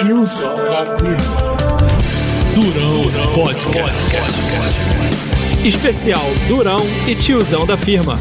Tiozão da firma. Durão Podcast. Especial Durão e Tiozão da firma.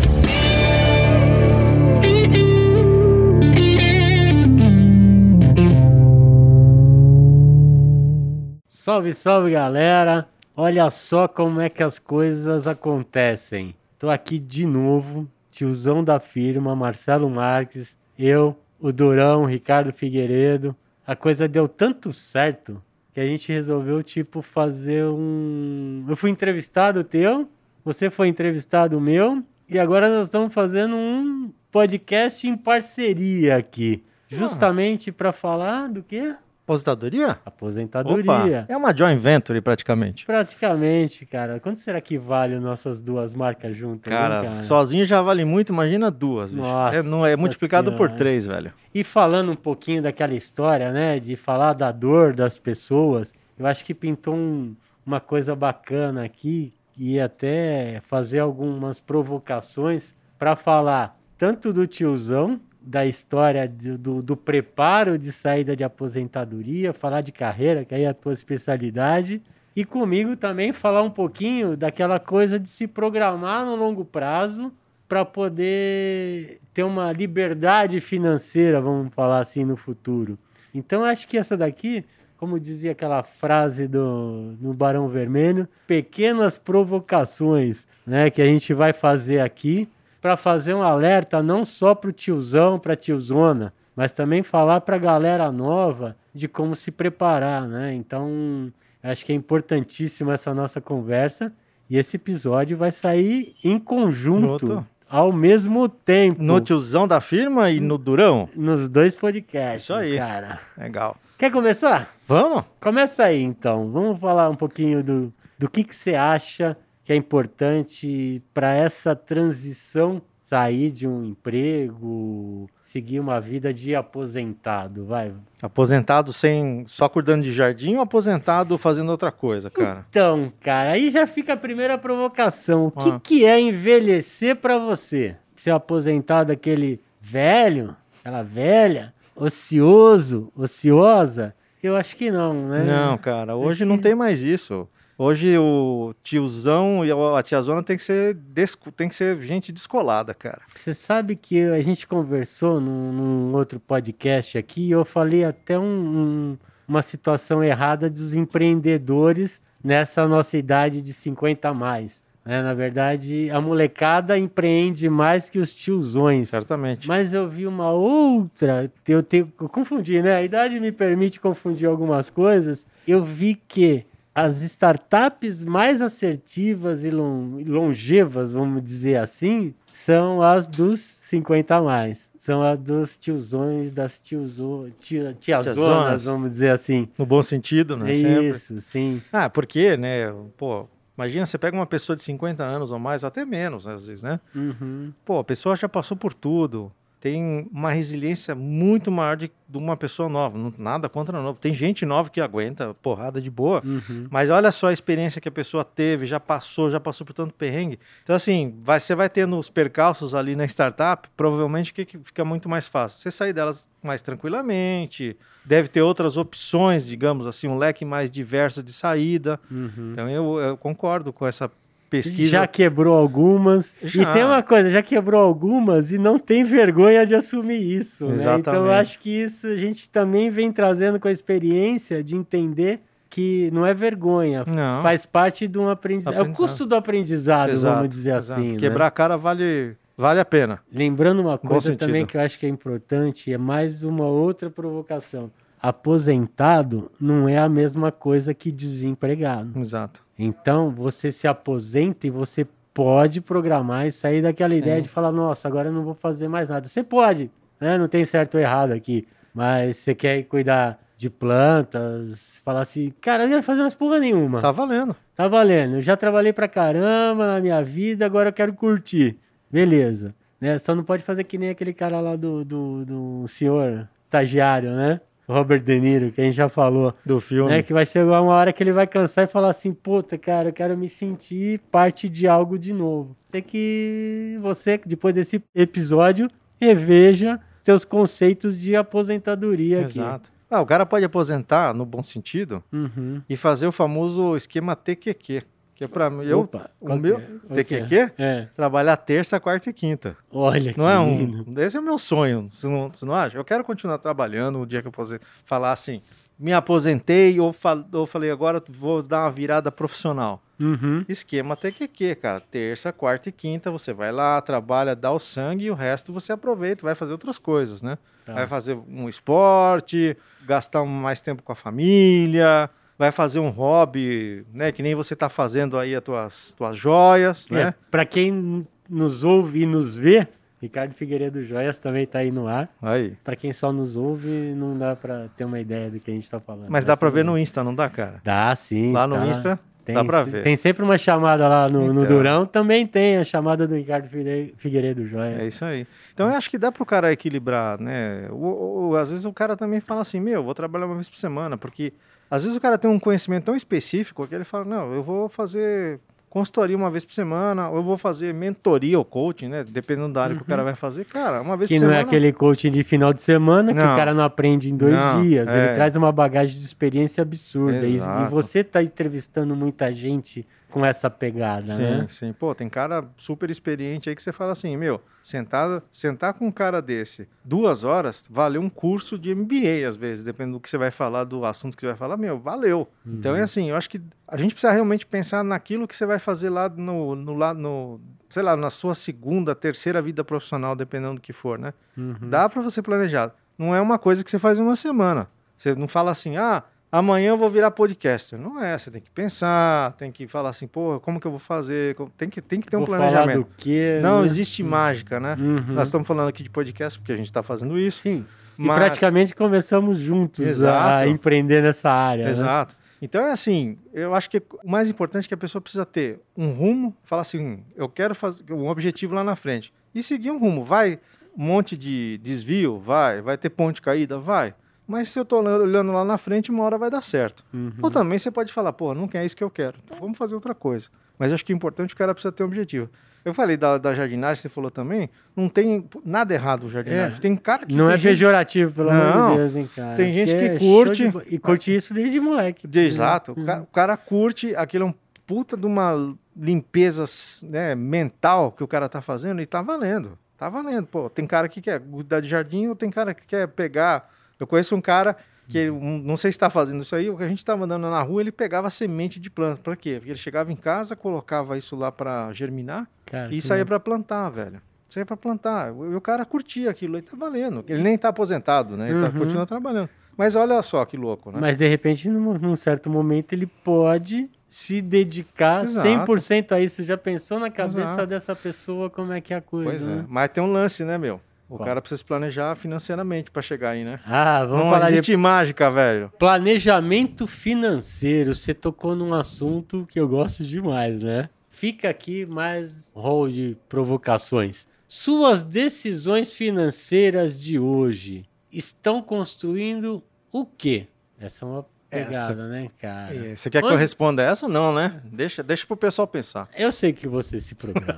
Salve, salve galera! Olha só como é que as coisas acontecem. Tô aqui de novo, tiozão da firma, Marcelo Marques, eu, o Durão, Ricardo Figueiredo. A coisa deu tanto certo que a gente resolveu, tipo, fazer um. Eu fui entrevistado teu, você foi entrevistado meu, e agora nós estamos fazendo um podcast em parceria aqui. Justamente para falar do quê? Aposentadoria? Aposentadoria. Opa, é uma joint venture praticamente. Praticamente, cara. Quanto será que vale nossas duas marcas juntas? hein, Cara, sozinho já vale muito, imagina duas. bicho. Nossa é, não, é multiplicado por Senhora. três, velho. E falando um pouquinho daquela história, né? De falar da dor das pessoas, eu acho que pintou um- uma coisa bacana aqui e até fazer algumas provocações para falar tanto do tiozão, da história de- do, do preparo de saída de aposentadoria, falar de carreira, que aí é a tua especialidade, e comigo também falar um pouquinho daquela coisa de se programar no longo prazo para poder ter uma liberdade financeira, vamos falar assim, no futuro. Então, acho que essa daqui, como dizia aquela frase do no Barão Vermelho, pequenas provocações, né, que a gente vai fazer aqui para fazer um alerta não só para o tiozão, para a tiozona, mas também falar para a galera nova de como se preparar, né? Então, acho que é importantíssima essa nossa conversa e esse episódio vai sair em conjunto, ao mesmo tempo, No tiozão da firma e no durão? nos dois podcasts, Isso aí. cara. Legal. Quer começar? Vamos? Começa aí, então. Vamos falar um pouquinho do, do que, que você acha que é importante para essa transição sair de um emprego, seguir uma vida de aposentado, vai. Aposentado sem só cuidando de jardim ou aposentado fazendo outra coisa, cara? Então, cara, aí já fica a primeira provocação. O que, Ah. que é envelhecer para você? Ser aposentado aquele velho, aquela velha, ocioso, ociosa? Eu acho que não, né? Não, cara, hoje Acho não que- tem mais isso. Hoje o tiozão e a tiazona tem que ser tem que ser gente descolada, cara. Você sabe que a gente conversou num, num outro podcast aqui e eu falei até um- um- uma situação errada dos empreendedores nessa nossa idade de 50 a mais. né? Na verdade, a molecada empreende mais que os tiozões. Certamente. Mas eu vi uma outra, eu, tenho, eu confundi, né? A idade me permite confundir algumas coisas. Eu vi que as startups mais assertivas e lon- longevas, vamos dizer assim, são as dos 50 a mais. São as dos tiozões, das tiozo, tia, tiazonas, Tiazonas. vamos dizer assim. No bom sentido, né? Sempre. Isso, sim. Ah, porque, né? Pô, imagina, você pega uma pessoa de 50 anos ou mais, até menos, às vezes, né? Uhum. Pô, a pessoa já passou por tudo. Tem uma resiliência muito maior de, de uma pessoa nova. Não- nada contra novo. Tem gente nova que aguenta porrada de boa. Uhum. Mas olha só a experiência que a pessoa teve, já passou, já passou por tanto perrengue. Então, assim, vai, você vai tendo os percalços ali na startup, provavelmente que, que fica muito mais fácil. Você sair delas mais tranquilamente, deve ter outras opções, digamos assim, um leque mais diverso de saída. Uhum. Então, eu, eu concordo com essa pesquisa. Já quebrou algumas. Já. E tem uma coisa, já quebrou algumas e não tem vergonha de assumir isso. né? Então eu acho que isso a gente também vem trazendo com a experiência de entender que não é vergonha, Não. faz parte de um aprendizado. É o Aprendizado. custo do aprendizado, Exato, vamos dizer exato. assim. né? Quebrar a cara vale, vale a pena. Lembrando uma coisa também que eu acho que é importante, é mais uma outra provocação. Aposentado não é a mesma coisa que desempregado. Exato. Então, você se aposenta e você pode programar e sair daquela ideia de falar, nossa, agora eu não vou fazer mais nada. Você pode, né? Não tem certo ou errado aqui. Mas você quer ir cuidar de plantas, falar assim, cara, eu não ia fazer mais porra nenhuma. Tá valendo. Tá valendo. Eu já trabalhei pra caramba na minha vida, agora eu quero curtir. Beleza. Né? Só não pode fazer que nem aquele cara lá do, do, do senhor estagiário, né? Robert De Niro, que a gente já falou. Do filme. Né? Que vai chegar uma hora que ele vai cansar e falar assim, puta, cara, eu quero me sentir parte de algo de novo. Tem que você, depois desse episódio, reveja seus conceitos de aposentadoria aqui. Exato. Ah, o cara pode aposentar, no bom sentido, Uhum. e fazer o famoso esquema TQQ. Que é pra mim. Eu, Opa, o meu é? TQQ? É. Trabalhar terça, quarta e quinta. Olha que Não é lindo. um. Esse é o meu sonho. Você não, você não acha? Eu quero continuar trabalhando o dia que eu possa falar assim. Me aposentei ou, fal, ou falei agora vou dar uma virada profissional. Uhum. Esquema TQQ, cara. Terça, quarta e quinta você vai lá, trabalha, dá o sangue e o resto você aproveita, vai fazer outras coisas, né? Tá. Vai fazer um esporte, gastar mais tempo com a família, vai fazer um hobby, né? Que nem você tá fazendo aí as tuas, tuas joias, É, né? Pra quem nos ouve e nos vê, Ricardo Figueiredo Joias também tá aí no ar. Aí. Pra quem só nos ouve, não dá pra ter uma ideia do que a gente tá falando. Mas dá pra ver no no Insta, não dá, cara? Dá, sim. Lá no tá. Insta Tem, dá se- ver. Tem sempre uma chamada lá no, no Então. Durão, também tem a chamada do Ricardo Figueiredo, Joias. É isso aí. Então eu acho que dá pro cara equilibrar, né? O, o- às vezes o cara também fala assim, meu, vou trabalhar uma vez por semana, porque às vezes o cara tem um conhecimento tão específico que ele fala, não, eu vou fazer consultoria uma vez por semana, ou eu vou fazer mentoria ou coaching, né? Dependendo da área que o cara vai fazer, cara, uma vez Que por não é semana. aquele coaching de final de semana que Não. o cara não aprende em dois Não, dias. é. Ele traz uma bagagem de experiência absurda. E, e você tá entrevistando muita gente com essa pegada, Sim, né? sim. Pô, tem cara super experiente aí que você fala assim, meu, sentar, sentar com um cara desse duas horas, valeu um curso de MBA, às vezes, dependendo do que você vai falar, do assunto que você vai falar, meu, valeu. Então Uhum. é assim, eu acho que a gente precisa realmente pensar naquilo que você vai fazer lá no, no, lá no sei lá, na sua segunda, terceira vida profissional, dependendo do que for, né? Uhum. Dá pra você planejar. Não é uma coisa que você faz em uma semana. Você não fala assim, ah, amanhã eu vou virar podcaster. Não é, você tem que pensar, tem que falar assim, pô, como que eu vou fazer? Tem que, tem que ter um Vou planejamento. quê, Não né? existe mágica, né? Uhum. Nós estamos falando aqui de podcast porque a gente está fazendo isso. Sim. E mas- praticamente começamos juntos a Exato. empreender nessa área. né? Exato. Então é assim, eu acho que o mais importante é que a pessoa precisa ter um rumo, falar assim, hum, eu quero fazer um objetivo lá na frente e seguir um rumo. Vai um monte de desvio, vai, vai ter ponte caída, vai. Mas se eu tô olhando lá na frente, uma hora vai dar certo. Uhum. Ou também você pode falar, pô, não é isso que eu quero. Então vamos fazer outra coisa. Mas acho que é importante o cara precisa ter um objetivo. Eu falei da, da jardinagem, você falou também, não tem nada errado o jardinagem. É. Tem cara que Não é gente- pejorativo, pelo amor de Deus, hein, cara. Tem gente Porque que é curte- de E curte isso desde moleque. De- Exato. O, ca- o cara curte, aquilo é um puta de uma limpeza né, mental que o cara tá fazendo e tá valendo. Tá valendo. Pô, tem cara que quer cuidar de jardim ou tem cara que quer pegar. Eu conheço um cara que um, não sei se está fazendo isso aí, o que a gente estava andando na rua, ele pegava semente de planta. Para quê? Porque ele chegava em casa, colocava isso lá para germinar Cara, e saía para plantar, velho. Saía para plantar. E o cara curtia aquilo, ele tá valendo. Ele nem tá aposentado, né? Ele tá Uhum. continuando trabalhando. Mas olha só que louco, né? Mas de repente, num, num certo momento, ele pode se dedicar Exato. 100% a isso. Já pensou na cabeça Exato. dessa pessoa como é que é a coisa? Pois é. né? Mas tem um lance, né, meu? O cara precisa se planejar financeiramente para chegar aí, né? Ah, vamos não falar de existe mágica, velho. planejamento financeiro. Você tocou num assunto que eu gosto demais, né? Fica aqui mais rol de provocações. Suas decisões financeiras de hoje estão construindo o quê? Essa é uma Essa- né, cara? É, Você quer que Onde- eu responda essa? Não, né? Deixa, deixa pro pessoal pensar. Eu sei que você se programa.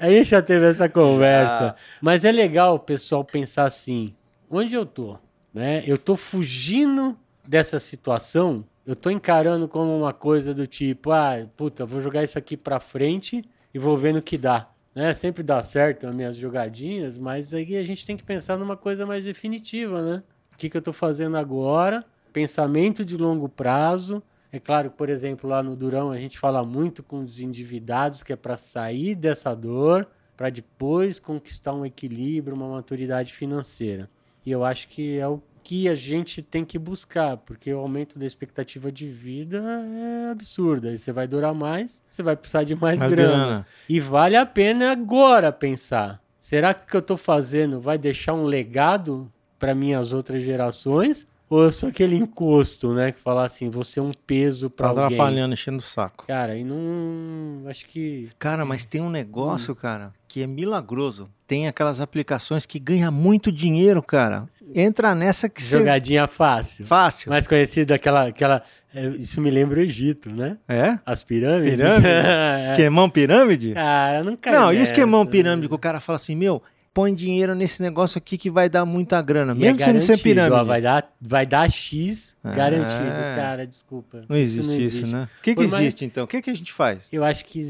A gente já teve essa conversa. Mas é legal o pessoal pensar assim: onde eu tô? Né? Eu tô fugindo dessa situação, eu tô encarando como uma coisa do tipo: ah, puta, vou jogar isso aqui pra frente e vou vendo o que dá. Né? Sempre dá certo as minhas jogadinhas, mas aí a gente tem que pensar numa coisa mais definitiva, né? O que, que eu tô fazendo agora? Pensamento de longo prazo. É claro que, por exemplo, lá no Durão a gente fala muito com os endividados, que é para sair dessa dor, para depois conquistar um equilíbrio, uma maturidade financeira. E eu acho que é o que a gente tem que buscar, porque o aumento da expectativa de vida é absurdo. Aí você vai durar mais, você vai precisar de mais, Mais grana. grana. E vale a pena agora pensar: será que o que eu estou fazendo vai deixar um legado para minhas outras gerações? Ou eu sou aquele encosto, né? Que fala assim, você é um peso Tá para alguém. atrapalhando, enchendo o saco. Cara, e não. Acho que. Cara, mas tem um negócio, cara, que é milagroso. Tem aquelas aplicações que ganha muito dinheiro, cara. Entra nessa que você... Jogadinha fácil. Fácil. Mais conhecida aquela. aquela é, isso me lembra o Egito, né? É? As pirâmides. Pirâmide? É. Esquemão pirâmide? Cara, não cai Não, e o esquemão né? pirâmide que o cara fala assim, meu, põe dinheiro nesse negócio aqui que vai dar muita grana, E é mesmo sendo ser garantido, ó, pirâmide. vai, dar, vai dar X É. garantido, cara, desculpa. Não existe isso, né? O que, que mais- existe então? O que, que a gente faz? Eu acho que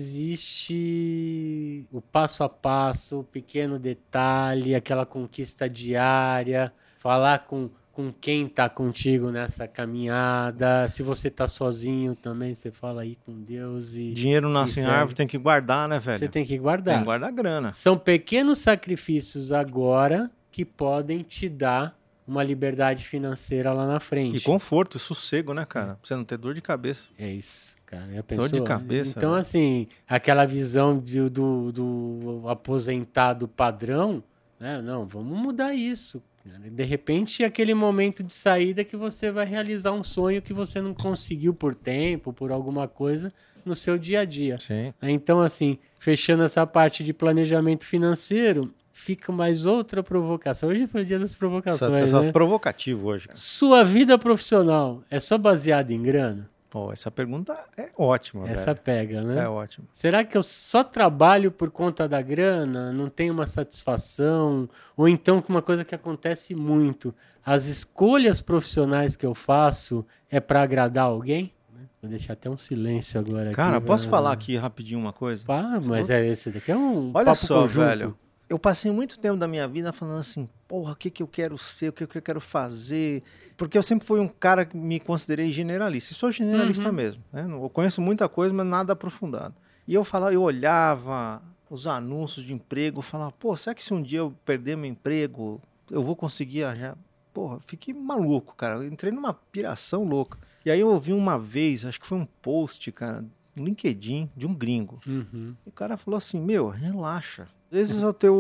existe o passo a passo, o pequeno detalhe, aquela conquista diária, falar com, com quem tá contigo nessa caminhada. Se você tá sozinho também, você fala aí com Deus e Dinheiro nasce em árvore, tem que guardar, né, velho? você tem que Tem guardar. que guardar grana. São pequenos sacrifícios agora que podem te dar uma liberdade financeira lá na frente. E conforto, e sossego, né, cara? Pra você não ter dor de cabeça. É isso, cara. Já Dor de cabeça, Então, velho. assim, aquela visão de- do, do aposentado padrão, né? Não, vamos mudar isso. Cara. De repente, aquele momento de saída que você vai realizar um sonho que você não conseguiu por tempo, por alguma coisa, no seu dia a dia. Sim. Então, assim, fechando essa parte de planejamento financeiro, fica mais outra provocação. Hoje foi o dia das provocações, só né? provocativo hoje, cara. Sua vida profissional é só baseada em grana? Pô, essa pergunta é ótima, Essa velho. pega, né? É ótima. Será que eu só trabalho por conta da grana, não tenho uma satisfação? Ou então com uma coisa que acontece muito, as escolhas profissionais que eu faço é para agradar alguém? Vou deixar até um silêncio agora Cara, aqui. posso vai- falar aqui rapidinho uma coisa? Pá, mas é esse daqui é um Olha só, conjunto. velho. Eu passei muito tempo da minha vida falando assim, porra, o que, que eu quero ser, o que, que eu quero fazer. Porque eu sempre fui um cara que me considerei generalista. E sou generalista Uhum. mesmo. Né? Eu conheço muita coisa, mas nada aprofundado. E eu falava, eu olhava os anúncios de emprego, falava, pô, será que se um dia eu perder meu emprego, eu vou conseguir arranjar? Porra, fiquei maluco, cara. Eu entrei numa piração louca. E aí eu ouvi uma vez, acho que foi um post, cara, no LinkedIn, de um gringo. Uhum. O cara falou assim, meu, relaxa. Às vezes o teu,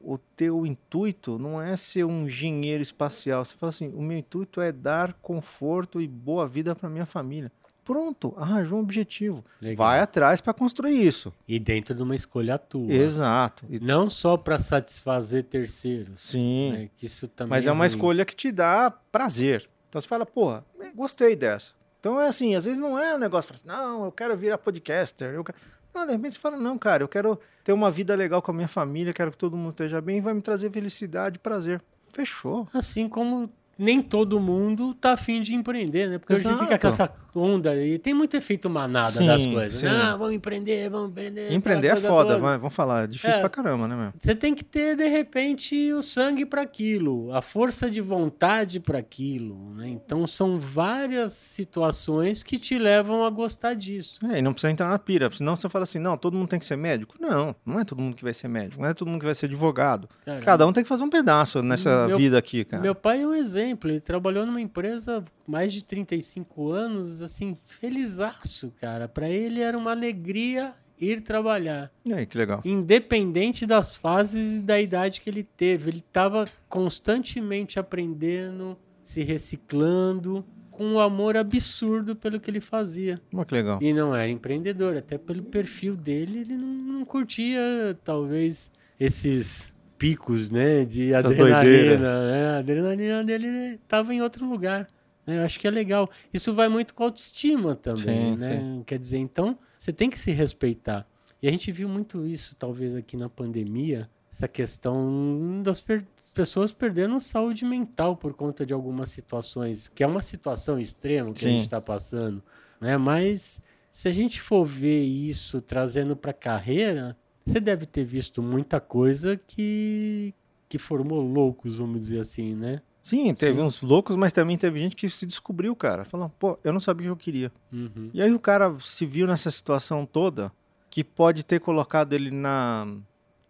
o teu intuito não é ser um engenheiro espacial. Você fala assim, o meu intuito é dar conforto e boa vida para minha família. Pronto, arranjou um objetivo. Legal. Vai atrás para construir isso. E dentro de uma escolha tua. Exato. E- Não só para satisfazer terceiros. Sim. né, Que isso também Mas é uma ruim. escolha que te dá prazer. Então você fala, porra, gostei dessa. Então é assim, às vezes não é um negócio, assim, não, eu quero virar podcaster. Eu quero... Não, de repente você fala, não, cara, eu quero ter uma vida legal com a minha família, quero que todo mundo esteja bem, vai me trazer felicidade prazer. Fechou. Assim como nem todo mundo tá afim de empreender, né? Porque hoje Exato. fica com essa onda e tem muito efeito manada Sim, das coisas. sim. Não, vamos empreender, vamos empreender. Empreender é foda, vai, vamos falar, é difícil É. pra caramba, né, meu? Você tem que ter, de repente, o sangue para aquilo, a força de vontade para aquilo. Né? Então, são várias situações que te levam a gostar disso. É, e não precisa entrar na pira, senão você fala assim, não, todo mundo tem que ser médico. Não, não é todo mundo que vai ser médico, não é todo mundo que vai ser advogado. Cara, Cada um tem que fazer um pedaço nessa Meu- vida aqui, cara. Meu pai é um exemplo. Ele trabalhou numa empresa mais de 35 anos, assim, felizaço, cara. Para ele era uma alegria ir trabalhar. E aí, que legal. Independente das fases e da idade que ele teve. Ele estava constantemente aprendendo, se reciclando, com um amor absurdo pelo que ele fazia. Olha que legal. E não era empreendedor, até pelo perfil dele, ele não, não curtia, talvez, esses picos, né, de Essas adrenalina, né? A adrenalina dele estava em outro lugar. né? Eu acho que é legal. Isso vai muito com a autoestima também, Sim, né? Quer dizer, então, você tem que se respeitar. E a gente viu muito isso, talvez, aqui na pandemia, essa questão das per- pessoas perdendo saúde mental por conta de algumas situações, que é uma situação extrema que a Sim. gente está passando, né? Mas se a gente for ver isso trazendo para a carreira, você deve ter visto muita coisa que que formou loucos, vamos dizer assim, né? Sim, teve Sim. uns loucos, mas também teve gente que se descobriu, cara. Falando, pô, eu não sabia o que eu queria. Uhum. E aí o cara se viu nessa situação toda que pode ter colocado ele na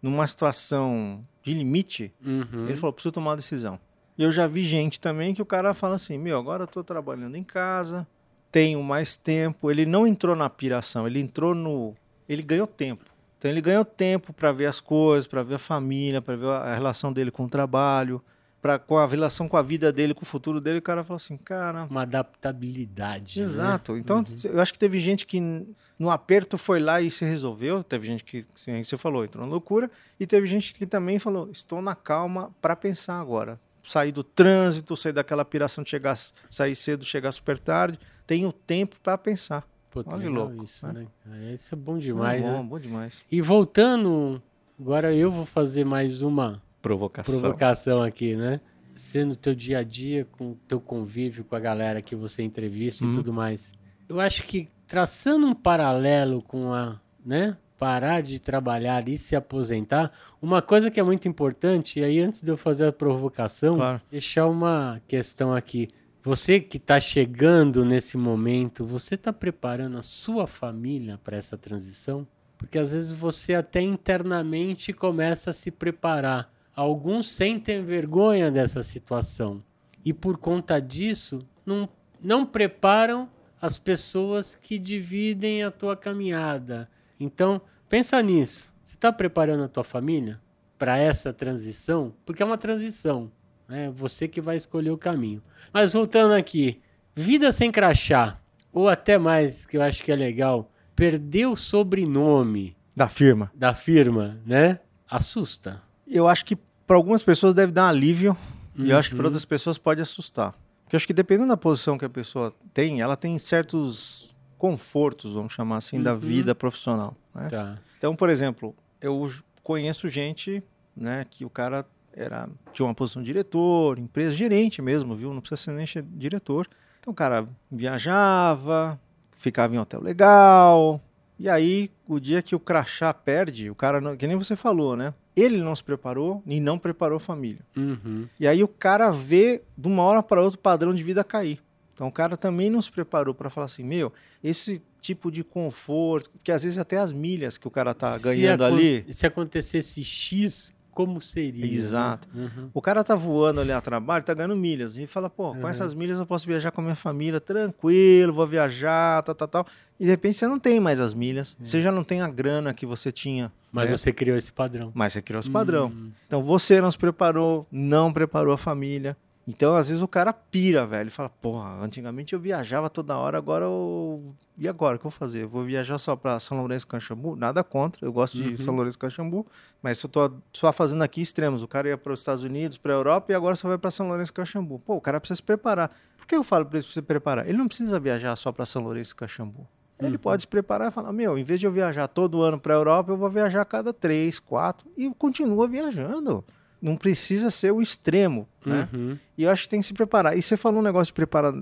numa situação de limite. Uhum. Ele falou, preciso tomar uma decisão. E eu já vi gente também que o cara fala assim, meu, agora eu tô trabalhando em casa, tenho mais tempo. Ele não entrou na piração, ele entrou no... Ele ganhou tempo. Então ele ganhou tempo para ver as coisas, para ver a família, para ver a relação dele com o trabalho, para com a relação com a vida dele, com o futuro dele. O cara falou assim, cara, uma adaptabilidade. né? Exato. Então, Uhum. eu acho que teve gente que no aperto foi lá e se resolveu. Teve gente que, sim, você falou, entrou na loucura. E teve gente que também falou: estou na calma para pensar agora. Sair do trânsito, sair daquela piração de chegar, sair cedo, chegar super tarde. Tenho tempo para pensar. Pô, tá Olha louco, isso, né? né? Isso é bom demais, bom, né? bom demais. E voltando Agora eu vou fazer mais uma Provocação. provocação aqui, né? Ser no teu dia a dia, com o teu convívio com a galera que você entrevista Uhum. e tudo mais. Eu acho que traçando um paralelo com a, né? Parar de trabalhar e se aposentar, uma coisa que é muito importante, e aí antes de eu fazer a provocação, Claro. deixar uma questão aqui. Você que está chegando nesse momento, você está preparando a sua família para essa transição? Porque às vezes você até internamente começa a se preparar. Alguns sentem vergonha dessa situação e por conta disso não, não preparam as pessoas que dividem a tua caminhada. Então, pensa nisso. Você está preparando a tua família para essa transição? Porque é uma transição. É você que vai escolher o caminho. Mas voltando aqui, vida sem crachá, ou até mais, que eu acho que é legal, perder o sobrenome Da firma. da firma, né? Assusta. Eu acho que para algumas pessoas deve dar um alívio e eu acho que para Uhum. outras pessoas pode assustar. Porque eu acho que dependendo da posição que a pessoa tem, ela tem certos confortos, vamos chamar assim, da Uhum. vida profissional. né? Tá. Então, por exemplo, eu conheço gente, né, que o cara era tinha uma posição de diretor, empresa, gerente mesmo, viu? Não precisa ser nem diretor. Então, o cara viajava, ficava em hotel legal. E aí, o dia que o crachá perde, o cara, não, que nem você falou, né? Ele não se preparou e não preparou a família. Uhum. E aí o cara vê de uma hora para outra o padrão de vida cair. Então o cara também não se preparou para falar assim, meu, esse tipo de conforto, porque às vezes até as milhas que o cara tá Se ganhando ali, Se acontecesse X, como seria? né? Exato. Uhum. o cara tá voando ali a trabalho, tá ganhando milhas e fala, pô, com Uhum. essas milhas eu posso viajar com a minha família tranquilo, vou viajar, tal, tal, tal. E de repente você não tem mais as milhas, você já não tem a grana que você tinha. Mas né? você criou esse padrão. Mas você criou esse padrão. Hum. Então você não se preparou, não preparou a família. Então, às vezes, o cara pira, velho. Fala, porra, antigamente eu viajava toda hora, agora eu. E agora? O que eu vou fazer? Vou viajar só pra São Lourenço Canchambu? Nada contra, eu gosto de Uhum. São Lourenço Canchambu, mas eu tô só fazendo aqui extremos. O cara ia para os Estados Unidos, pra Europa e agora só vai pra São Lourenço Canchambu. Pô, o cara precisa se preparar. Por que eu falo pra ele se preparar? Ele não precisa viajar só pra São Lourenço Canchambu. Ele Uhum. pode se preparar e falar: Meu, em vez de eu viajar todo ano para a Europa, eu vou viajar a cada três, quatro e continua viajando. Não precisa ser o extremo, né? Uhum. E eu acho que tem que se preparar. E você falou um negócio de preparar.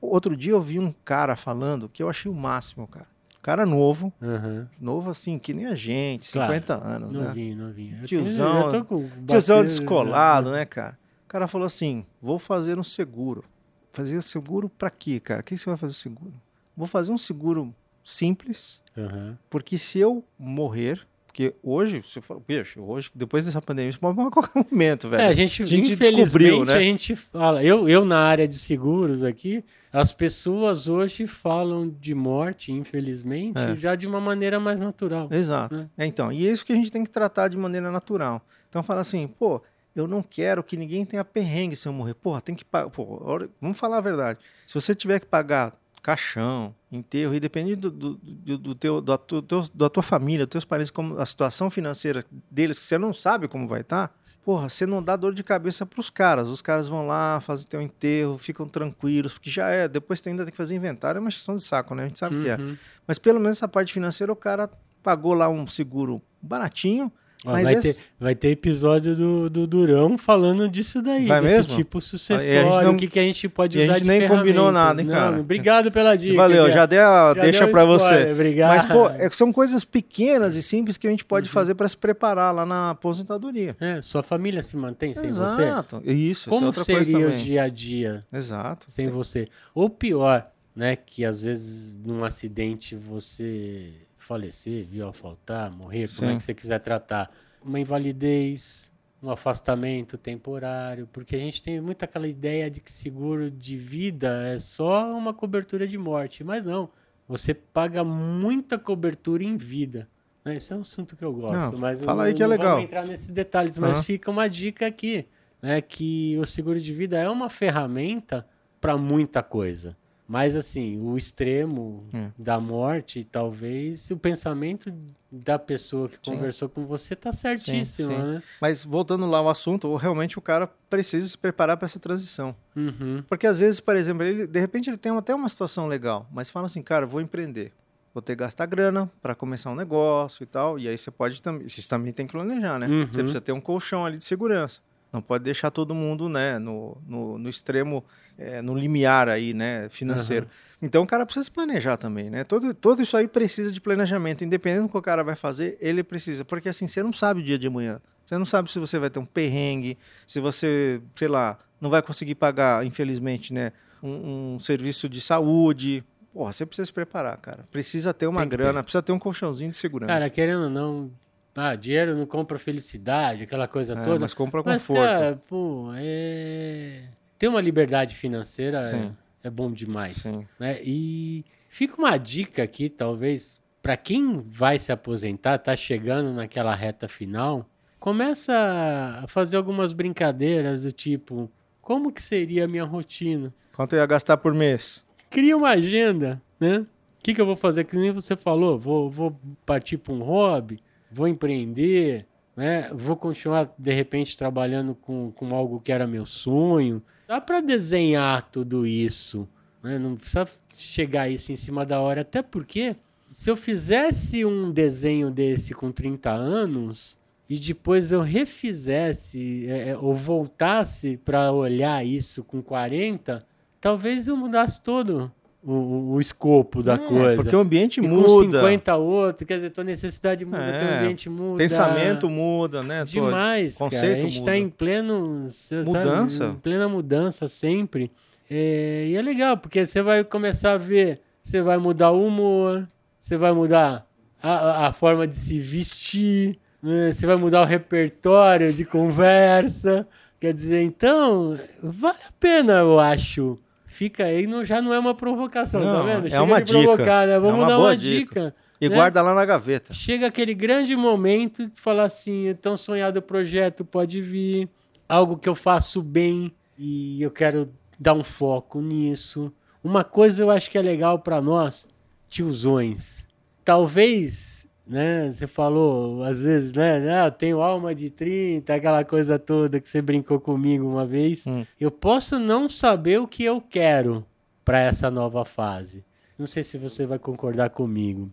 Outro dia eu vi um cara falando que eu achei o máximo, cara. Cara novo, Uhum. novo assim, que nem a gente, Claro. 50 anos, né? Novinho, novinho. Eu Tiozão- tenho- eu com Tiozão batendo- descolado, né, cara? O cara falou assim: vou fazer um seguro. Fazer seguro pra quê, cara? O que você vai fazer o seguro? Vou fazer um seguro simples, Uhum. porque se eu morrer, porque hoje, você fala, bicho, hoje, depois dessa pandemia, isso pode a qualquer momento, velho. É, a gente, A gente descobriu, né? a gente fala. Eu, eu, na área de seguros aqui, as pessoas hoje falam de morte, infelizmente, É. já de uma maneira mais natural. Exato. né? É, então, e é isso que a gente tem que tratar de maneira natural. Então fala assim, pô, eu não quero que ninguém tenha perrengue se eu morrer. Porra, tem que pagar. Pô, vamos falar a verdade. Se você tiver que pagar caixão, enterro, e depende do, do, do, do teu, da, tu- teu- da tua família, dos teus parentes, como a situação financeira deles, que você não sabe como vai estar, porra, você não dá dor de cabeça pros caras. Os caras vão lá, fazem teu enterro, ficam tranquilos, porque já é. Depois você ainda tem que fazer inventário, é uma questão de saco, né? A gente sabe o que é. Uhum. Mas pelo menos essa parte financeira o cara pagou lá um seguro baratinho. Mas vai, esse- ter, vai ter episódio do, do Durão falando disso daí, Vai desse mesmo? tipo a gente sucessório, não- o que, que a gente pode e a usar gente de nem combinou nada, hein, Não, cara? Obrigado pela dica. Valeu, já dei a Já deixa deu pra spoiler, você. Obrigado. Mas, pô, é que são coisas pequenas e simples que a gente Uhum. pode fazer para se preparar lá na aposentadoria. É, sua família se mantém sem você? Exato. Isso, Como isso é outra coisa seria o dia a dia Exato. sem você? Ou pior, né, que às vezes num acidente você falecer, viu a faltar, morrer, como é Sim. que você quiser tratar, uma invalidez, um afastamento temporário, porque a gente tem muito aquela ideia de que seguro de vida é só uma cobertura de morte, mas não. Você paga muita cobertura em vida. né? Esse é um assunto que eu gosto. Não, mas fala não- aí que é legal. Vamos entrar nesses detalhes, mas Aham. fica uma dica aqui, né, que o seguro de vida é uma ferramenta para muita coisa. Mas assim, o extremo É. da morte, talvez o pensamento da pessoa que Sim. conversou com você tá certíssimo, sim. né? Mas voltando lá ao assunto, realmente o cara precisa se preparar para essa transição. Uhum. Porque às vezes, por exemplo, ele, de repente ele tem até uma situação legal, mas fala assim, cara, vou empreender. vou ter que gastar grana para começar um negócio e tal. E aí você pode também, você também tem que planejar, né? Uhum. Você precisa ter um colchão ali de segurança. Não pode deixar todo mundo, né, no, no, no extremo, é, no limiar aí, né, financeiro. Então o cara precisa se planejar também, né? Todo, todo isso aí precisa de planejamento. Independente do que o cara vai fazer, ele precisa. Porque assim, você não sabe o dia de amanhã. Você não sabe se você vai ter um perrengue, se você, sei lá, não vai conseguir pagar, infelizmente, né, um, um serviço de saúde. Porra, você precisa se preparar, cara. Precisa ter uma grana, precisa ter um colchãozinho de segurança. Cara, querendo ou não, ah, dinheiro não compra felicidade, aquela coisa É, toda. mas compra Mas, conforto. cara, pô, é... ter uma liberdade financeira é, é bom demais. Sim. né? E fica uma dica aqui, talvez, para quem vai se aposentar, tá chegando naquela reta final, começa a fazer algumas brincadeiras do tipo, como que seria a minha rotina? Quanto eu ia gastar por mês? Cria uma agenda, né? O que, que eu vou fazer? Que nem você falou, vou, vou partir para um hobby, vou empreender, né? Vou continuar, de repente, trabalhando com, com algo que era meu sonho. Dá para desenhar tudo isso, né? Não precisa chegar isso em cima da hora, até porque se eu fizesse um desenho desse com 30 anos e depois eu refizesse é, é, ou voltasse para olhar isso com 40, talvez eu mudasse todo o, o- escopo da É, coisa. Porque o ambiente e com muda. 50 outro, quer dizer, tua necessidade muda, teu É, ambiente muda. Pensamento muda, né? Demais, cara. A conceito gente está em pleno sabe, Mudança. em plena mudança sempre. É, e é legal, porque você vai começar a ver, você vai mudar o humor, você vai mudar a, a- a forma de se vestir, né? você vai mudar o repertório de conversa. Quer dizer, então, vale a pena, eu acho. Fica aí, não, já não é uma provocação, tá Não, vendo? é Chega uma de dica. provocar, né? Vamos uma dar uma dica. dica. E né? guarda lá na gaveta. Chega aquele grande momento de falar assim, tão sonhado projeto pode vir, algo que eu faço bem e eu quero dar um foco nisso. Uma coisa eu acho que é legal para nós, tiozões. Talvez, né, você falou, às vezes, né, ah, eu tenho alma de 30, aquela coisa toda que você brincou comigo uma vez. Hum. Eu posso não saber o que eu quero para essa nova fase. Não sei se você vai concordar comigo.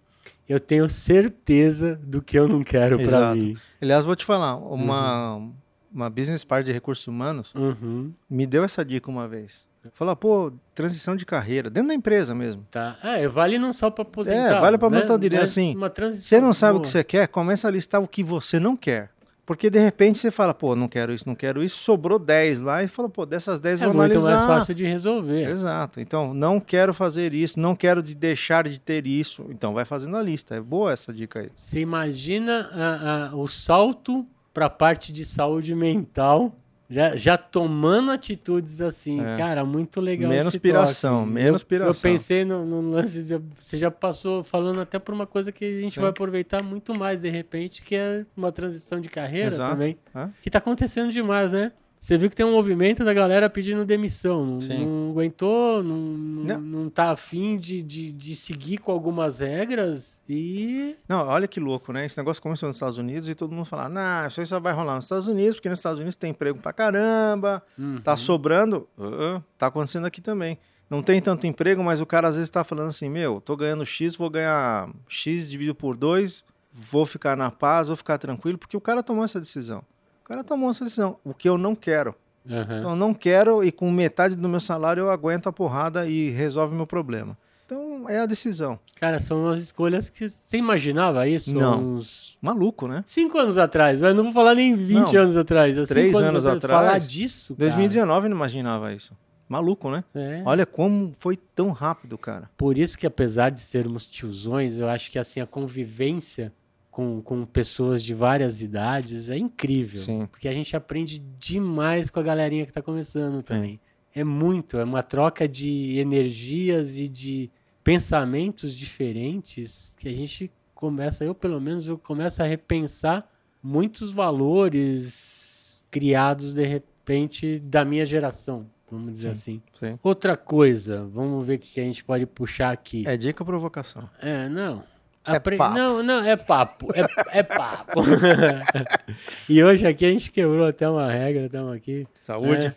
Eu tenho certeza do que eu não quero para mim. Aliás, vou te falar, uma, uma business part de recursos humanos Uhum, me deu essa dica uma vez. Falou, pô, transição de carreira, dentro da empresa mesmo. tá. É, vale não só para aposentar. É, vale pra né? aposentadoria, Mas assim, Uma transição Você não sabe o boa. que você quer, começa a listar o que você não quer. Porque de repente você fala, pô, não quero isso, não quero isso, sobrou 10 lá e falou, pô, dessas 10 É vou muito analisar. mais fácil de resolver. Exato. Então, não quero fazer isso, não quero de deixar de ter isso. Então, vai fazendo a lista. É boa essa dica aí. Você imagina a- a- o salto para a parte de saúde mental, já, já tomando atitudes assim. É. Cara, muito legal Menos piração, toque. menos Eu- piração. Eu pensei no, no lance, de, você já passou falando até por uma coisa que a gente Sim. vai aproveitar muito mais de repente, que é uma transição de carreira Exato. também. É? Que tá acontecendo demais, né? Você viu que tem um movimento da galera pedindo demissão. Não, não aguentou, não, não, Não. tá afim de, de, de seguir com algumas regras e. Não, olha que louco, né? Esse negócio começou nos Estados Unidos e todo mundo fala, não, isso aí só vai rolar nos Estados Unidos, porque nos Estados Unidos tem emprego pra caramba, tá sobrando. Uh, uh, tá acontecendo aqui também. Não tem tanto emprego, mas o cara às vezes tá falando assim, meu, tô ganhando X, vou ganhar X dividido por 2, vou ficar na paz, vou ficar tranquilo, porque o cara tomou essa decisão. O cara tomou essa decisão, o que eu não quero. Aham. Então, eu não quero e com metade do meu salário eu aguento a porrada e resolve meu problema. Então, é a decisão. Cara, são umas escolhas que você imaginava isso? Não. Uns Maluco, né? cinco anos atrás, mas não vou falar nem 20 Não. anos atrás. há Três cinco anos atrás. Falar disso. cara. 2019 eu não imaginava isso. Maluco, né? É. Olha como foi tão rápido, cara. Por isso que, apesar de sermos tiozões, eu acho que assim a convivência com, com pessoas de várias idades é incrível. Sim. Porque a gente aprende demais com a galerinha que tá começando também. É muito, é uma troca de energias e de pensamentos diferentes que a gente começa, eu pelo menos, eu começo a repensar muitos valores criados de repente da minha geração, vamos dizer assim. Sim. Outra coisa, vamos ver o que que a gente pode puxar aqui. É dica ou provocação? É, não. É papo. Não, não, é papo. É, é papo. e hoje aqui a gente quebrou até uma regra, estamos aqui. Saúde. É.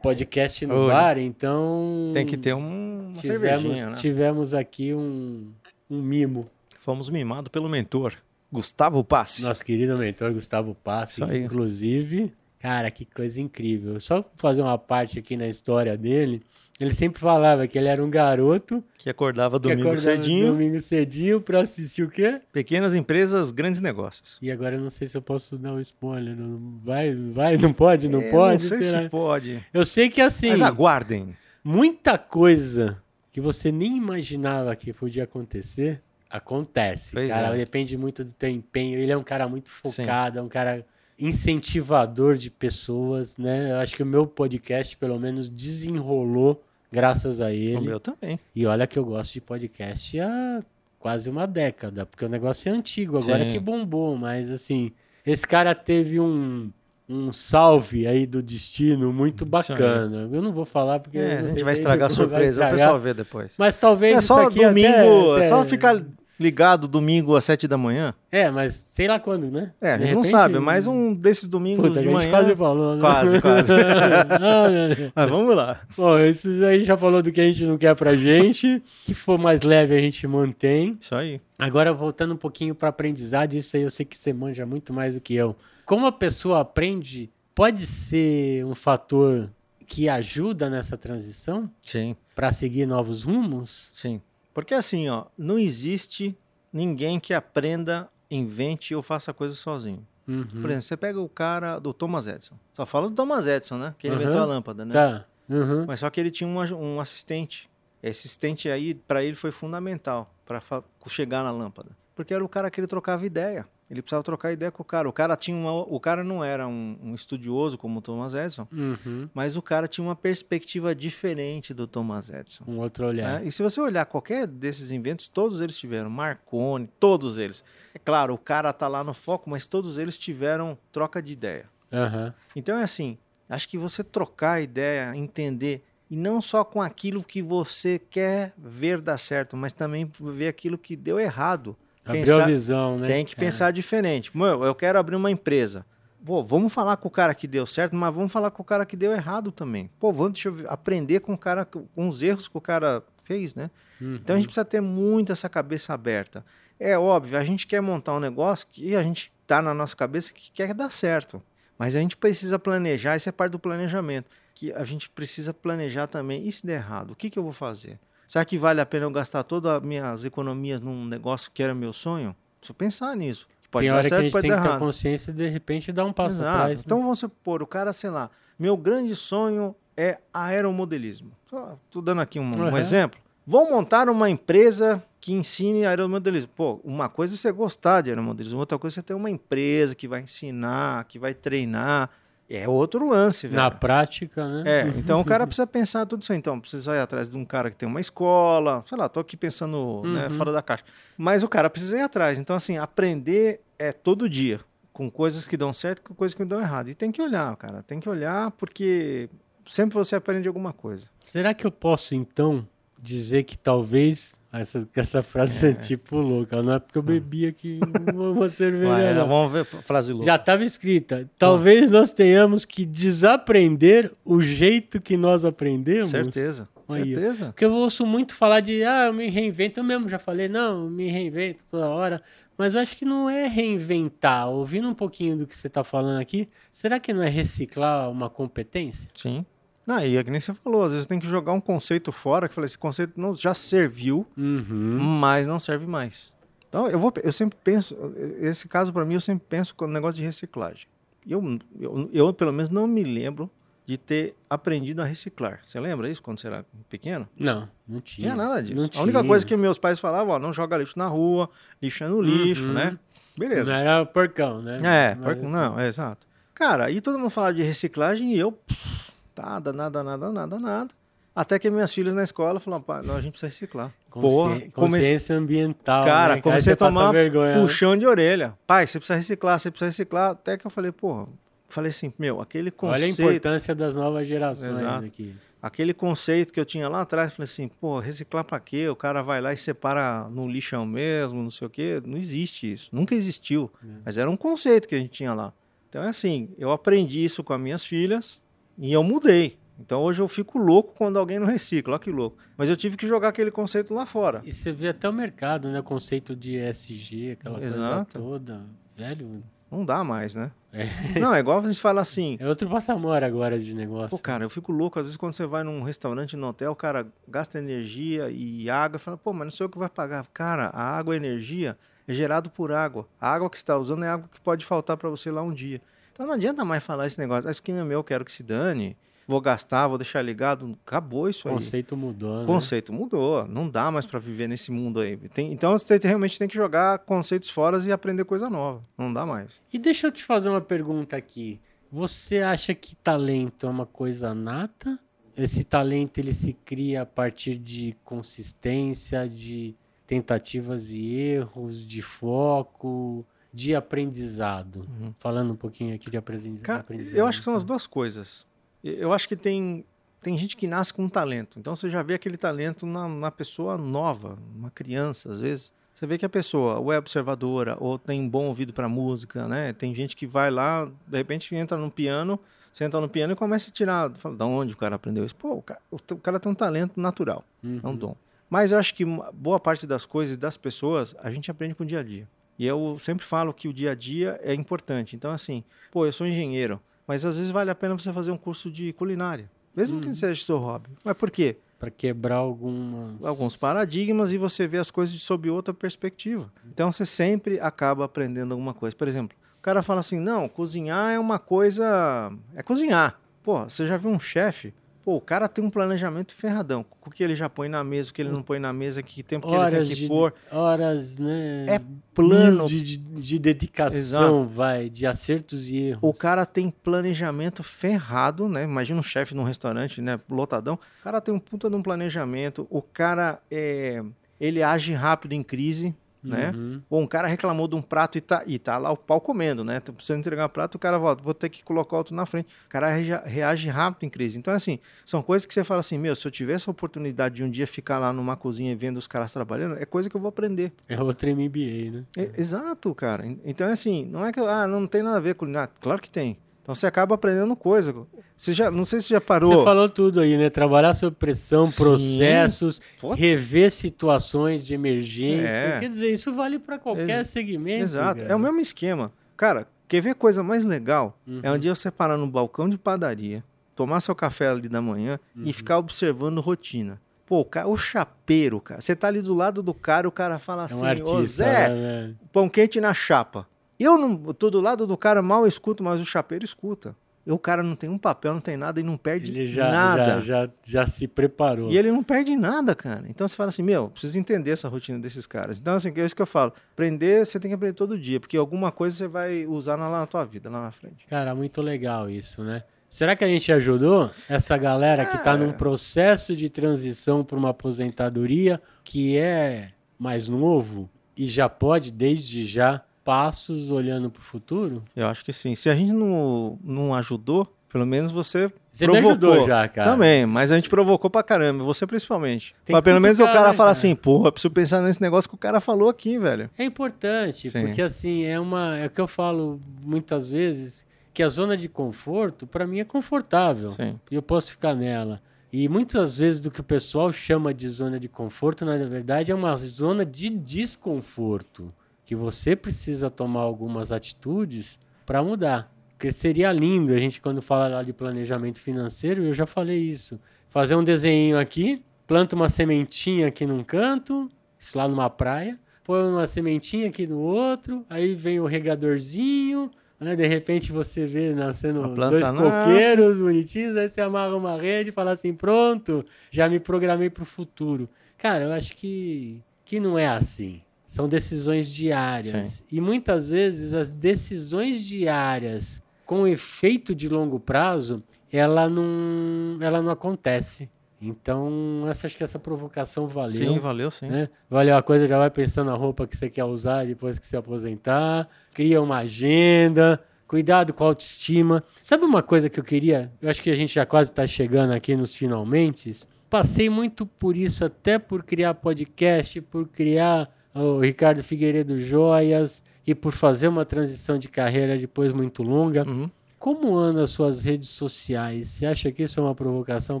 Podcast no Saúde. bar, então. Tem que ter um, tivemos, né? tivemos aqui um, um mimo. Fomos mimados pelo mentor, Gustavo Passi. Nosso querido mentor Gustavo Passi, inclusive, cara, que coisa incrível. Só fazer uma parte aqui na história dele, ele sempre falava que ele era um garoto Que acordava que domingo acordava cedinho. domingo cedinho pra assistir o quê? Pequenas empresas, grandes negócios. E agora eu não sei se eu posso dar um spoiler. Não vai, vai, não pode, não É, pode? Não sei será? se pode. Eu sei que assim, Mas aguardem. muita coisa que você nem imaginava que podia acontecer, acontece. Pois cara, é. depende muito do teu empenho. Ele é um cara muito focado, é um cara incentivador de pessoas, né? Eu acho que o meu podcast, pelo menos, desenrolou graças a O ele. meu também. E olha que eu gosto de podcast há quase uma década, porque o negócio é antigo, agora Sim. que bombou, mas assim, esse cara teve um, um salve aí do destino muito Isso bacana. Eu não vou falar porque É, a gente vai estragar a vai surpresa, o pessoal vê depois. Mas talvez É isso só aqui até- domingo, é até- só ficar ligado domingo às sete da manhã. É, mas sei lá quando, né? É, a gente não repente- sabe, mas um desses domingos Puta, a de gente manhã. quase falou, né? Quase, quase. Ah. Mas vamos lá. Bom, esses aí já falou do que a gente não quer pra gente. que for mais leve a gente mantém. Isso aí. Agora, voltando um pouquinho para aprendizado, isso aí eu sei que você manja muito mais do que eu. Como a pessoa aprende, pode ser um fator que ajuda nessa transição Sim, para seguir novos rumos? sim. Porque assim, ó, não existe ninguém que aprenda, invente ou faça coisa sozinho. Uhum. Por exemplo, você pega o cara do Thomas Edison. Só fala do Thomas Edison, né? Que ele Aham. inventou a lâmpada, né? Tá. Uhum. Mas só que ele tinha um, um assistente. Esse assistente aí, para ele, foi fundamental para chegar na lâmpada. Porque era o cara que ele trocava ideia. Ele precisava trocar ideia com o cara. O cara tinha uma, o cara não era um, um estudioso como o Thomas Edison, Uhum. mas o cara tinha uma perspectiva diferente do Thomas Edison. Um outro olhar. né? E se você olhar qualquer desses inventos, todos eles tiveram. Marconi, todos eles. É claro, o cara tá lá no foco, mas todos eles tiveram troca de ideia. Aham. Então é assim, acho que você trocar ideia, entender, e não só com aquilo que você quer ver dar certo, mas também ver aquilo que deu errado. Abriu Pensar- a visão, né? Tem que cara? pensar diferente. Meu, eu quero abrir uma empresa. Pô, vamos falar com o cara que deu certo, mas vamos falar com o cara que deu errado também. Pô, vamos deixa eu aprender com o cara, com os erros que o cara fez, né? Uhum. Então a gente precisa ter muito essa cabeça aberta. É óbvio, a gente quer montar um negócio que a gente tá na nossa cabeça que quer dar certo. Mas a gente precisa planejar, isso é parte do planejamento. Que a gente precisa planejar também. E se der errado, o que, que eu vou fazer? Será que vale a pena eu gastar todas as minhas economias num negócio que era meu sonho? Preciso pensar nisso. Pode Tem hora que a certo, gente tem que ter errado. consciência e de repente dar um passo Exato. atrás. né? Então vamos supor, o cara, sei lá, meu grande sonho é aeromodelismo. Só tô dando aqui um, um Uhum. exemplo. Vou montar uma empresa que ensine aeromodelismo. Pô, uma coisa é você gostar de aeromodelismo, outra coisa é você ter uma empresa que vai ensinar, que vai treinar. É outro lance, velho. Na prática, né? É, então o cara precisa pensar tudo isso aí. Então, precisa ir atrás de um cara que tem uma escola. Sei lá, tô aqui pensando né, Uhum. fora da caixa. Mas o cara precisa ir atrás. Então, assim, aprender é todo dia. Com coisas que dão certo e com coisas que dão errado. E tem que olhar, cara. Tem que olhar porque sempre você aprende alguma coisa. Será que eu posso, então, dizer que talvez essa, que essa frase é. tipo louca? Não é porque eu bebi aqui uma, uma cerveja. Vai, não. vamos ver frase louca. Já estava escrita. Talvez nós tenhamos que desaprender o jeito que nós aprendemos. Certeza. Aí, certeza. Porque eu ouço muito falar de, ah, eu me reinvento. Eu mesmo já falei, não, eu me reinvento toda hora. Mas eu acho que não é reinventar. Ouvindo um pouquinho do que você está falando aqui, será que não é reciclar uma competência? Sim. Não, e é que nem você falou, às vezes tem que jogar um conceito fora, que fala, esse conceito não, já serviu, Uhum. mas não serve mais. Então, eu, vou, eu sempre penso, esse caso para mim, eu sempre penso com o negócio de reciclagem. Eu, eu, eu, pelo menos, não me lembro de ter aprendido a reciclar. Você lembra isso quando você era pequeno? Não, não Não tinha. tinha nada disso. Não a única tinha. coisa que meus pais falavam, ó, não joga lixo na rua, lixo é no lixo, Uhum. né? Beleza. Não era porcão, né? É, Mas, porco- assim, não, é exato. Cara, aí todo mundo falava de reciclagem e eu, pff, nada, nada, nada, nada, nada. Até que minhas filhas na escola falaram, pá, não, a gente precisa reciclar. Porra, Consciência ambiental. cara, né? comecei a tomar vergonha. né? puxão de orelha. Pai, você precisa reciclar, você precisa reciclar. Até que eu falei, porra, falei assim, meu, aquele Olha a conceito, importância das novas gerações Exato. aqui. aquele conceito que eu tinha lá atrás, falei assim, pô, reciclar pra quê? O cara vai lá e separa no lixão mesmo, não sei o quê. Não existe isso. Nunca existiu. Mas era um conceito que a gente tinha lá. Então é assim, eu aprendi isso com as minhas filhas e eu mudei. Então hoje eu fico louco quando alguém não recicla, olha que louco. Mas eu tive que jogar aquele conceito lá fora. E você vê até o mercado, né? O conceito de ESG, aquela Exato. coisa toda. Velho, Não dá mais, né? Não, é igual a gente fala assim, é outro patamar agora de negócio. Pô, cara, eu fico louco. Às vezes, quando você vai num restaurante, num hotel, o cara gasta energia e água. Fala, pô, mas não sei o que vai pagar. Cara, a água e a energia é gerado por água. A água que você está usando é água que pode faltar para você lá um dia. Então não adianta mais falar esse negócio. Ah, Isso aqui não é meu, quero que se dane. Vou gastar, vou deixar ligado. Acabou isso aí. conceito mudou, né? conceito mudou. Não dá mais para viver nesse mundo aí. Tem- então você realmente tem que jogar conceitos fora e aprender coisa nova. Não dá mais. E deixa eu te fazer uma pergunta aqui. Você acha que talento é uma coisa nata? Esse talento ele se cria a partir de consistência, de tentativas e erros, de foco, de aprendizado? Uhum. Falando um pouquinho aqui de Cara, aprendizado. eu acho que são as duas coisas. Eu acho que tem, tem gente que nasce com um talento. Então você já vê aquele talento na, na pessoa nova, uma criança, às vezes. Você vê que a pessoa ou é observadora ou tem um bom ouvido para música, né? Tem gente que vai lá, de repente entra no piano, senta no piano e começa a tirar. Fala, da onde o cara aprendeu isso? Pô, o cara, o cara tem um talento natural, Uhum. é um dom. Mas eu acho que boa parte das coisas das pessoas a gente aprende com o dia a dia. E eu sempre falo que o dia a dia é importante. Então, assim, pô, eu sou engenheiro, mas às vezes vale a pena você fazer um curso de culinária. Mesmo que Uhum. não seja seu hobby. Mas por quê? Para quebrar algumas... Alguns paradigmas e você vê as coisas sob outra perspectiva. Então você sempre acaba aprendendo alguma coisa. Por exemplo, o cara fala assim: não, cozinhar é uma coisa. É cozinhar. Pô, você já viu um chefe? Pô, o cara tem um planejamento ferradão. O que ele já põe na mesa, o que ele não põe na mesa, que tempo que ele Horas tem que de, pôr. horas, né? É plano. de, de, de dedicação, vai, de acertos e erros. O cara tem planejamento ferrado, né? Imagina um chefe num restaurante, né? Lotadão. O cara tem um puta de um planejamento. O cara é, ele age rápido em crise, né? Uhum. Bom, um cara reclamou de um prato e tá, e tá lá o pau comendo, né? Tá precisando entregar o prato, o cara volta, vou ter que colocar outro na frente. O cara reage, reage rápido em crise. Então, assim, são coisas que você fala assim, meu, se eu tiver essa oportunidade de um dia ficar lá numa cozinha vendo os caras trabalhando, é coisa que eu vou aprender. É outro MBA, né? É, exato, cara. En- Então, é assim, não é que, ah, não tem nada a ver com culinária. Claro que tem. Então, você acaba aprendendo coisa. Você já, não sei se você já parou. Você falou tudo aí, né? Trabalhar sob pressão, processos, Puta. rever situações de emergência. É. Quer dizer, isso vale para qualquer Ex- segmento. Exato. cara. É o mesmo esquema. Cara, quer ver coisa mais legal? Uhum. É um dia você parar no balcão de padaria, tomar seu café ali da manhã Uhum. e ficar observando rotina. Pô, o, ca- o chapeiro, cara. Você tá ali do lado do cara, o cara fala É assim, um artista, ô Zé, né? pão quente na chapa. Eu não eu tô do lado do cara, mal escuto, mas o chapeiro escuta. E o cara não tem um papel, não tem nada e não perde Ele já, nada. já, já, já se preparou. E ele não perde nada, cara. Então você fala assim, meu, preciso entender essa rotina desses caras. Então, assim, é isso que eu falo. Aprender, você tem que aprender todo dia, porque alguma coisa você vai usar lá na tua vida, lá na frente. Cara, muito legal isso, né? Será que a gente ajudou essa galera que está É. num processo de transição para uma aposentadoria que é mais novo e já pode, desde já, passos olhando para o futuro? Eu acho que sim. Se a gente não, não ajudou, pelo menos você, Você me provocou. ajudou já, cara. Também, mas a gente provocou pra caramba, você principalmente. Tem mas pelo menos o cara né, fala assim, porra, preciso pensar nesse negócio que o cara falou aqui, velho. É importante, Sim. porque assim, é uma. É o que eu falo muitas vezes, que a zona de conforto, para mim, é confortável. Sim. E eu posso ficar nela. E muitas vezes do que o pessoal chama de zona de conforto, na verdade, é uma zona de desconforto. Que você precisa tomar algumas atitudes para mudar. Porque seria lindo a gente, quando fala lá de planejamento financeiro, eu já falei isso. Fazer um desenho aqui, planta uma sementinha aqui num canto, isso lá numa praia, põe uma sementinha aqui no outro, aí vem o regadorzinho, né? de repente você vê nascendo dois nasce. coqueiros bonitinhos, aí você amarra uma rede e fala assim, pronto, já me programei para o futuro. Cara, eu acho que, que não é assim. São decisões diárias. E muitas vezes as decisões diárias com efeito de longo prazo, ela não, ela não acontece. Então, essa, acho que essa provocação valeu. Sim, valeu sim. né? Valeu a coisa, já vai pensando na roupa que você quer usar depois que se aposentar. Cria uma agenda. Cuidado com a autoestima. Sabe uma coisa que eu queria? Eu acho que a gente já quase está chegando aqui nos finalmente. Passei muito por isso, até por criar podcast, por criar o Ricardo Figueiredo Joias e por fazer uma transição de carreira depois muito longa. Uhum. Como andam as suas redes sociais? Você acha que isso é uma provocação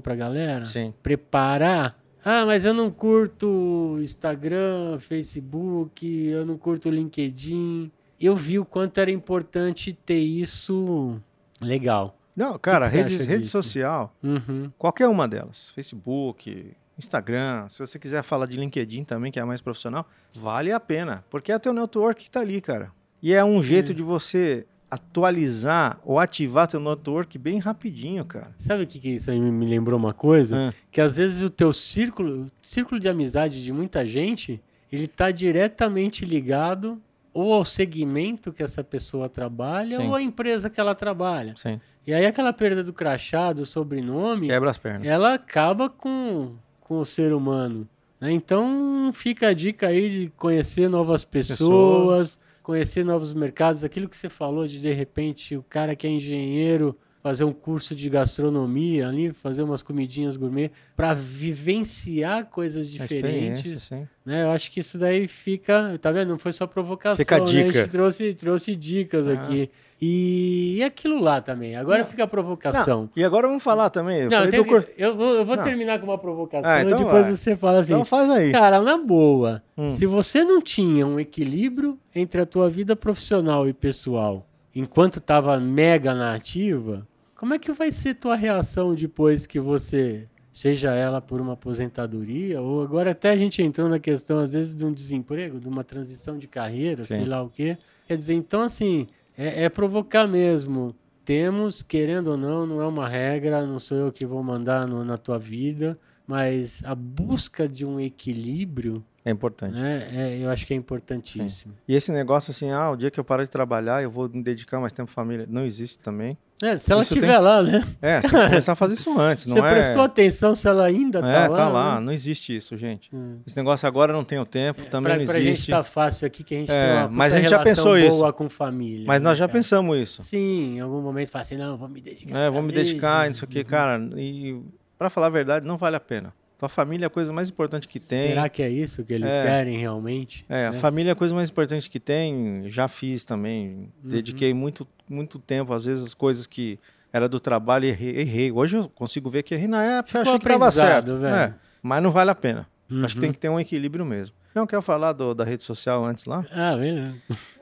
pra galera? Sim. Preparar? Ah, mas eu não curto Instagram, Facebook, eu não curto LinkedIn. Eu vi o quanto era importante ter isso legal. Não, cara, que rede, rede disso? social, Uhum. qualquer uma delas, Facebook, Instagram, se você quiser falar de LinkedIn também, que é mais profissional, vale a pena, porque é teu network que tá ali, cara. E é um jeito de você atualizar ou ativar teu network bem rapidinho, cara. Sabe o que, que isso aí me lembrou uma coisa? Ah, Que às vezes o teu círculo, círculo de amizade de muita gente, ele tá diretamente ligado ou ao segmento que essa pessoa trabalha Sim. ou à empresa que ela trabalha. sim. E aí aquela perda do crachá, do sobrenome, Quebra as pernas. ela acaba com, com o ser humano. né? Então fica a dica aí de conhecer novas pessoas, Pessoas. conhecer novos mercados. Aquilo que você falou de de repente o cara que é engenheiro fazer um curso de gastronomia ali, fazer umas comidinhas gourmet para vivenciar coisas diferentes. Né? Eu acho que isso daí fica, tá vendo? Não foi só provocação, Fica a né? A dica. gente trouxe, trouxe dicas Ah. aqui. E, e aquilo lá também. Agora fica a provocação. Não, e agora vamos falar também. Eu Não, tem eu vou, eu vou Não. terminar com uma provocação Ah, então e depois vai. você fala assim. Então faz aí. Cara, na boa, Hum. se você não tinha um equilíbrio entre a tua vida profissional e pessoal enquanto estava mega na ativa, como é que vai ser tua reação depois que você, seja ela por uma aposentadoria, ou agora até a gente entrou na questão, às vezes, de um desemprego, de uma transição de carreira, sei Sim. lá o quê. Quer dizer, então, assim, é, é provocar mesmo. Temos, querendo ou não, não é uma regra, não sou eu que vou mandar no- na tua vida, mas a busca de um equilíbrio, É importante. né, é, eu acho que é importantíssimo. E esse negócio assim, ah, o dia que eu parar de trabalhar, eu vou me dedicar mais tempo à família. Não existe também. É, se ela Isso estiver tem- lá, né? É, você tem que começar a fazer isso antes, não Você é? prestou atenção se ela ainda tá é, lá? tá lá. né? Não existe isso, gente. Hum. Esse negócio agora não tem o tempo, também pra, não pra gente existe. tá fácil aqui, que a gente É, tem uma mas a gente já pensou isso. boa com família. Mas né, nós já cara? pensamos isso. Sim, em algum momento fala assim, não, vou me dedicar. É, vou me dedicar, isso. o que, cara. E pra falar a verdade, não vale a pena. Tua família é a coisa mais importante que tem. Será que é isso que eles É. querem realmente? É, a Né? família é a coisa mais importante que tem. Já fiz também. Uhum. Dediquei muito, muito tempo, às vezes, as coisas que era do trabalho e errei, errei. Hoje eu consigo ver que errei na época, Ficou achei que tava aprendizado, certo. É, mas não vale a pena. Acho que Uhum. tem que ter um equilíbrio mesmo. Não quero falar do- da rede social antes lá. Ah, beleza.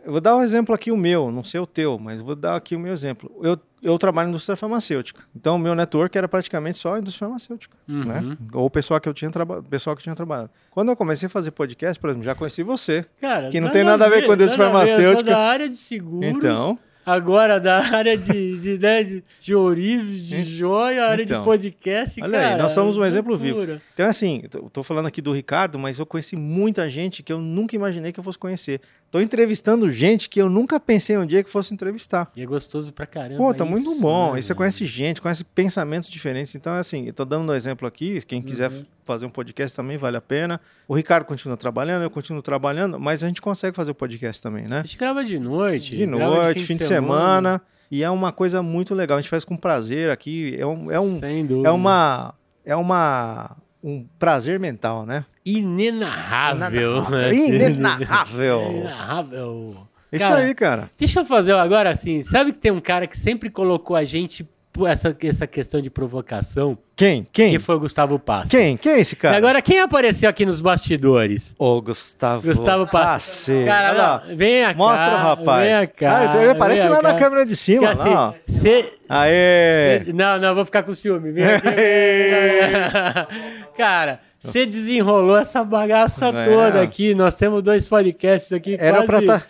Eu vou dar um exemplo aqui, o meu, não sei o teu, mas vou dar aqui o meu exemplo. Eu, eu trabalho na indústria farmacêutica. Então, o meu network era praticamente só a indústria farmacêutica. Né? Uhum. Ou o pessoal que eu tinha pessoal que tinha trabalhado. Quando eu comecei a fazer podcast, por exemplo, já conheci você. Cara, Que não tem nada a ver com a indústria nada a ver, eu sou farmacêutica. da área de seguros. Então, Agora da área de, de, né, de, de ourives, de joia, área Então. de podcast. Olha aí, cara, nós somos um exemplo loucura. Então, assim, eu tô falando aqui do Ricardo, mas eu conheci muita gente que eu nunca imaginei que eu fosse conhecer. Tô entrevistando gente que eu nunca pensei um dia que fosse entrevistar. E é gostoso pra caramba. Pô, tá muito bom. né, Aí você conhece gente, conhece pensamentos diferentes. Então, é assim, eu tô dando um exemplo aqui. Quem quiser Uhum. fazer um podcast também vale a pena. O Ricardo continua trabalhando, eu continuo trabalhando, mas a gente consegue fazer o podcast também, né? A gente grava de noite. De noite, fim de semana. E é uma coisa muito legal. A gente faz com prazer aqui. É um, é um, Sem dúvida. é uma, é uma, um prazer mental, né? Inenarrável. né? Inenarrável. Inenarrável. Isso Cara, aí, cara. Deixa eu fazer agora assim. Sabe que tem um cara que sempre colocou a gente essa, essa questão de provocação? Quem? Quem? Que foi o Gustavo Passo. Quem? Quem é esse E cara? agora, quem apareceu aqui nos bastidores? Ô, Gustavo. Gustavo. Olha Cara, não, vem cá. Mostra o rapaz. Vem cá. Ah, ele aparece lá na cá. câmera de cima. assim, lá, ó. cê- Aê! cê- não, não, vou ficar com ciúme. Vem aqui. Cara, você desenrolou essa bagaça É. toda aqui. Nós temos dois podcasts aqui, Era quase pra tá-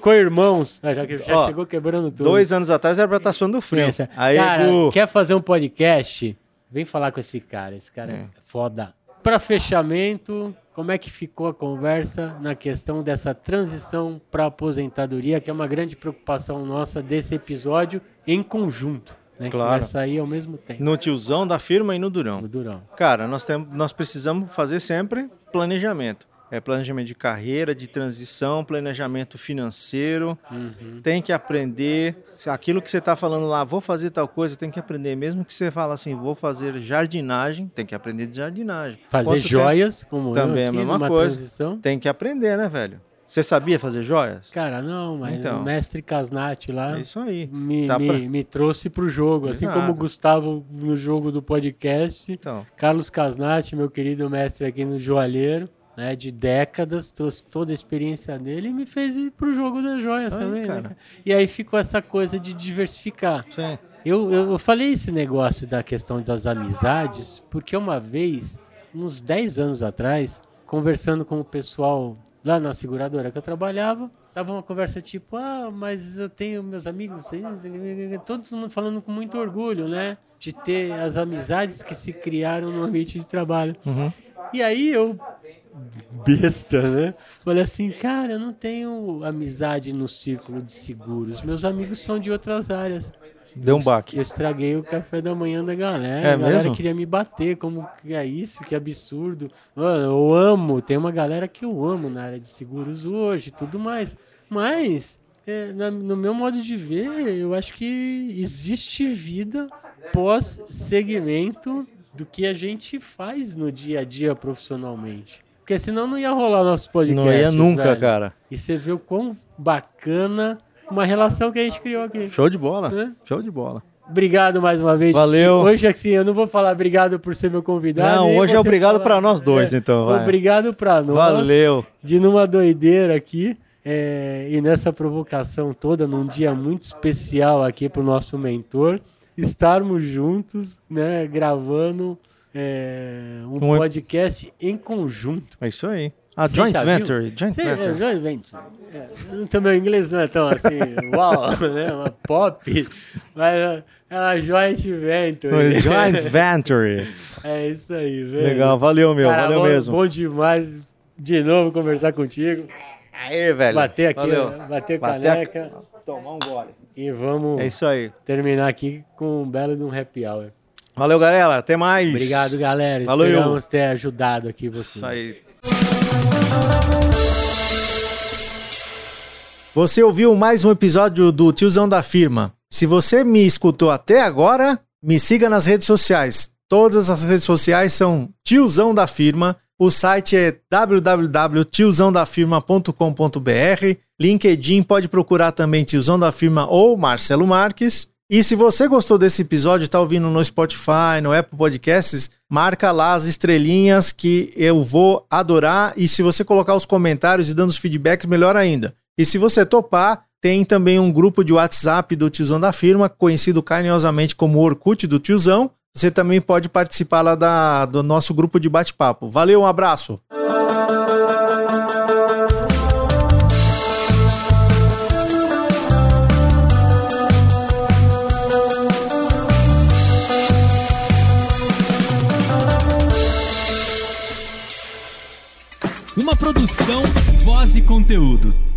co-irmãos. Ah, já que já Ó, chegou quebrando tudo. Dois anos atrás era pra estar suando frio. Pensa, Aí, cara, quer fazer um podcast? Vem falar com esse cara. Esse cara é, foda. Para fechamento, como é que ficou a conversa na questão dessa transição para aposentadoria, que é uma grande preocupação nossa desse episódio em conjunto, né? Claro. Que vai sair ao mesmo tempo. No tiozão da firma e no durão. No Durão. Cara, nós, temos, nós precisamos fazer sempre planejamento. É planejamento de carreira, de transição, planejamento financeiro. Uhum. Tem que aprender. Aquilo que você está falando lá, vou fazer tal coisa, tem que aprender. Mesmo que você fala assim, vou fazer jardinagem, tem que aprender de jardinagem. Fazer Quanto tempo- joias, como Também é eu a aqui, mesma coisa. transição. Tem que aprender, né, velho? Você sabia fazer joias? Cara, não, mas Então. o mestre Casnati lá É isso aí. me, Tá me, pra- me trouxe pro jogo. Assim Exato. como o Gustavo no jogo do podcast. Então, Carlos Casnati, meu querido mestre aqui no Joalheiro, né, de décadas, trouxe toda a experiência dele e me fez ir pro jogo das joias Isso aí, também. né, cara. cara? E aí ficou essa coisa de diversificar. sim. Eu, eu, eu falei esse negócio da questão das amizades, porque uma vez, uns 10 anos atrás, conversando com o pessoal lá na seguradora que eu trabalhava, tava uma conversa tipo, ah, mas eu tenho meus amigos, todo mundo falando com muito orgulho, né? De ter as amizades que se criaram no ambiente de trabalho. Uhum. E aí eu, besta, né? Falei assim, cara, eu não tenho amizade no círculo de seguros. Meus amigos são de outras áreas. Deu um baque. Eu estraguei o café da manhã da galera. É a galera mesmo? queria me bater. Como que é isso? Que absurdo. Mano, eu amo. Tem uma galera que eu amo na área de seguros hoje e tudo mais. Mas, é, na- no meu modo de ver, eu acho que existe vida pós-segmento do que a gente faz no dia a dia profissionalmente. Porque senão não ia rolar nosso podcast. Não ia nunca, velho. cara. E você vê o quão bacana uma relação que a gente criou aqui. Show de bola. É. Show de bola. Obrigado mais uma vez. Valeu. Hoje, assim, eu não vou falar obrigado por ser meu convidado. Não, hoje é obrigado pra nós dois, É, então, vai. Obrigado pra nós. Valeu. De numa doideira aqui. é, e nessa provocação toda, num dia muito especial aqui pro nosso mentor, estarmos juntos, né, gravando é, um Um- podcast em conjunto. É isso aí. A Você joint viu? venture. Joint Cê- é, venture. joint venture. É, então, meu inglês não é tão assim, uau, né? Uma pop, mas é uma joint venture. Joint venture. É isso aí, velho. Legal, valeu, meu. Cara, valeu bom, mesmo. Bom demais de novo conversar contigo. Aê, velho. Bater aqui, Valeu. né? bater Bater a- caneca. Tomar um gole. E vamos É isso aí. terminar aqui com um belo de um happy hour. Valeu, galera. Até mais. Obrigado, galera. Valeu. Esperamos ter ajudado aqui vocês. Isso aí. Você ouviu mais um episódio do Tiozão da Firma. Se você me escutou até agora, me siga nas redes sociais. Todas as redes sociais são Tiozão da Firma. O site é www.tiozãodafirma.com.br. LinkedIn pode procurar também Tiozão da Firma ou Marcelo Marques. E se você gostou desse episódio, está ouvindo no Spotify, no Apple Podcasts, marca lá as estrelinhas que eu vou adorar. E se você colocar os comentários e dando os feedbacks, melhor ainda. E se você topar, tem também um grupo de WhatsApp do Tiozão da Firma, conhecido carinhosamente como Orkut do Tiozão. Você também pode participar lá da, do nosso grupo de bate-papo. Valeu, um abraço! Uma produção, voz e conteúdo.